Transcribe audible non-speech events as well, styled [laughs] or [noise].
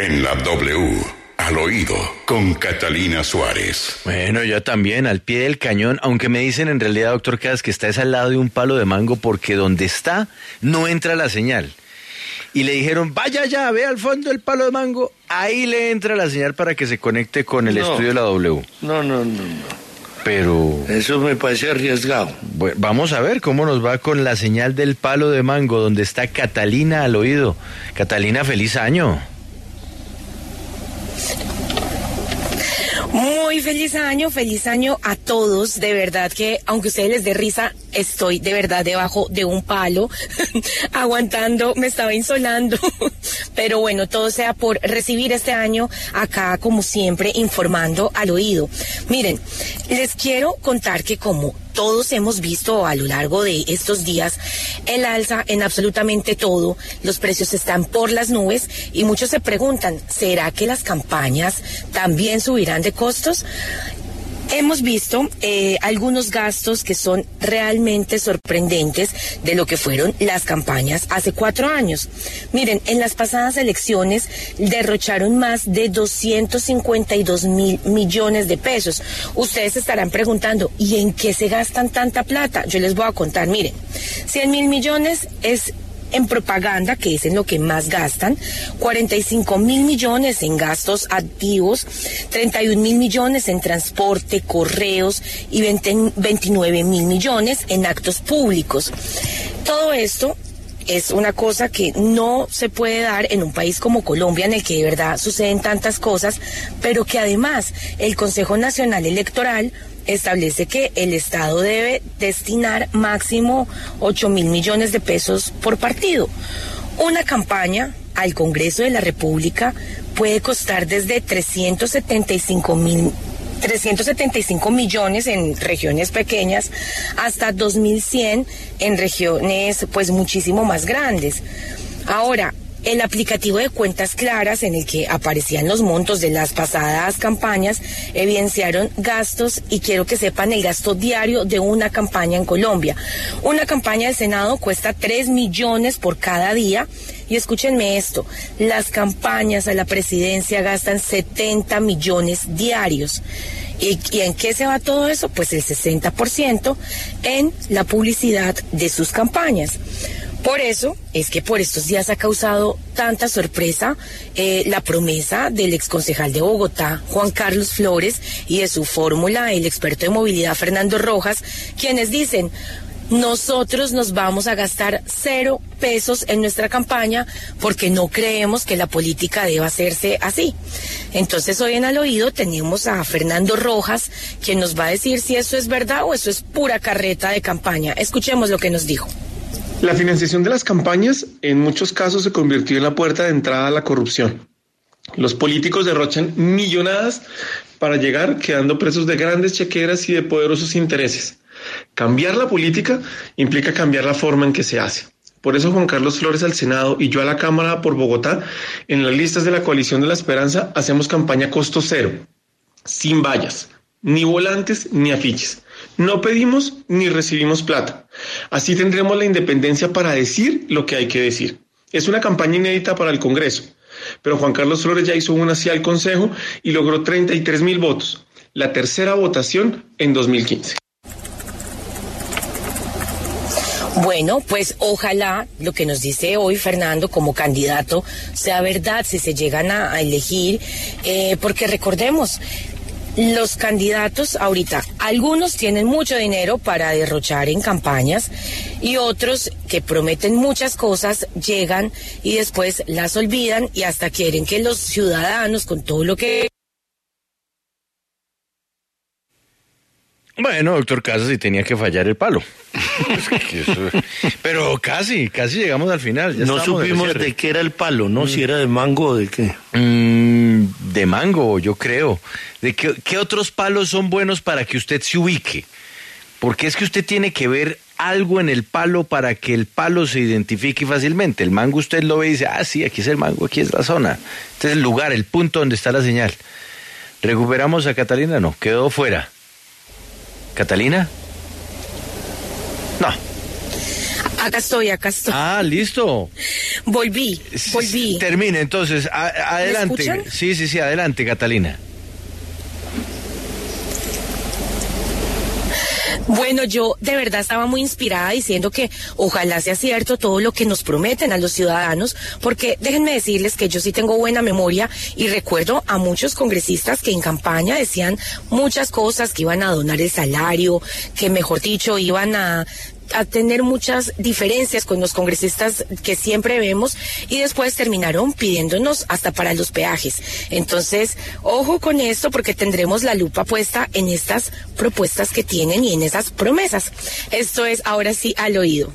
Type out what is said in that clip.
En la W, al oído, con Catalina Suárez. Bueno, yo también, al pie del cañón, aunque me dicen en realidad, doctor Casas, que está al lado de un palo de mango porque donde está no entra la señal. Y le dijeron, vaya ya, ve al fondo el palo de mango, ahí le entra la señal para que se conecte con el No. estudio de la W. No, no, no, no. Pero Eso me parece arriesgado. bueno, vamos a ver cómo nos va con la señal del palo de mango, donde está Catalina al oído. Catalina, feliz año. Muy feliz año, feliz año a todos. De verdad que, aunque ustedes les dé risa, estoy de verdad debajo de un palo, [laughs] aguantando, me estaba insolando. [laughs] Pero bueno, todo sea por recibir este año acá, como siempre, informando al oído. Miren, les quiero contar que como todos hemos visto a lo largo de estos días el alza en absolutamente todo, los precios están por las nubes y muchos se preguntan, ¿será que las campañas también subirán de costos? Hemos visto eh, algunos gastos que son realmente sorprendentes de lo que fueron las campañas hace cuatro años. Miren, en las pasadas elecciones derrocharon más de 252 mil millones de pesos. Ustedes estarán preguntando, ¿y en qué se gastan tanta plata? Yo les voy a contar, miren, 100 mil millones es en propaganda, que es en lo que más gastan, 45 mil millones en gastos activos, 31 mil millones en transporte, correos y 20 29 mil millones en actos públicos. Todo esto es una cosa que no se puede dar en un país como Colombia, en el que de verdad suceden tantas cosas, pero que además el Consejo Nacional Electoral establece que el Estado debe destinar máximo 8 mil millones de pesos por partido. Una campaña al Congreso de la República puede costar desde 375 mil 375 millones en regiones pequeñas hasta 2100 en regiones pues muchísimo más grandes. Ahora, el aplicativo de cuentas claras en el que aparecían los montos de las pasadas campañas evidenciaron gastos y quiero que sepan el gasto diario de una campaña en Colombia. Una campaña del Senado cuesta 3 millones por cada día y escúchenme esto, las campañas a la presidencia gastan 70 millones diarios. ¿Y, y en qué se va todo eso? Pues el 60% en la publicidad de sus campañas. Por eso es que por estos días ha causado tanta sorpresa eh, la promesa del exconcejal de Bogotá, Juan Carlos Flores, y de su fórmula, el experto de movilidad Fernando Rojas, quienes dicen, nosotros nos vamos a gastar cero pesos en nuestra campaña porque no creemos que la política deba hacerse así. Entonces hoy en al oído tenemos a Fernando Rojas, quien nos va a decir si eso es verdad o eso es pura carreta de campaña. Escuchemos lo que nos dijo. La financiación de las campañas en muchos casos se convirtió en la puerta de entrada a la corrupción. Los políticos derrochan millonadas para llegar quedando presos de grandes chequeras y de poderosos intereses. Cambiar la política implica cambiar la forma en que se hace. Por eso Juan Carlos Flores al Senado y yo a la Cámara por Bogotá, en las listas de la Coalición de la Esperanza, hacemos campaña costo cero, sin vallas, ni volantes ni afiches. No pedimos ni recibimos plata. Así tendremos la independencia para decir lo que hay que decir. Es una campaña inédita para el Congreso, pero Juan Carlos Flores ya hizo una así al Consejo y logró 33 mil votos, la tercera votación en 2015. Bueno, pues ojalá lo que nos dice hoy Fernando como candidato sea verdad si se llegan a, elegir, eh, porque recordemos, los candidatos ahorita, algunos tienen mucho dinero para derrochar en campañas y otros que prometen muchas cosas llegan y después las olvidan y hasta quieren que los ciudadanos con todo lo que Bueno, doctor Casas, y tenía que fallar el palo. Pero casi, casi llegamos al final. ya no supimos de qué era el palo, ¿no? Si era de mango o de qué. Mm, de mango, yo creo. ¿De qué, qué otros palos son buenos para que usted se ubique? Porque es que usted tiene que ver algo en el palo para que el palo se identifique fácilmente. El mango usted lo ve y dice, ah, sí, aquí es el mango, aquí es la zona. Este es el lugar, el punto donde está la señal. ¿Recuperamos a Catalina? No, quedó fuera. ¿Catalina? No. Acá estoy, acá estoy. Ah, listo. Volví, volví. Termine, entonces, a- adelante. Sí, sí, sí, adelante, Catalina. Bueno, yo de verdad estaba muy inspirada diciendo que ojalá sea cierto todo lo que nos prometen a los ciudadanos, porque déjenme decirles que yo sí tengo buena memoria y recuerdo a muchos congresistas que en campaña decían muchas cosas, que iban a donar el salario, que mejor dicho, iban a a tener muchas diferencias con los congresistas que siempre vemos y después terminaron pidiéndonos hasta para los peajes. Entonces, ojo con esto porque tendremos la lupa puesta en estas propuestas que tienen y en esas promesas. Esto es ahora sí al oído.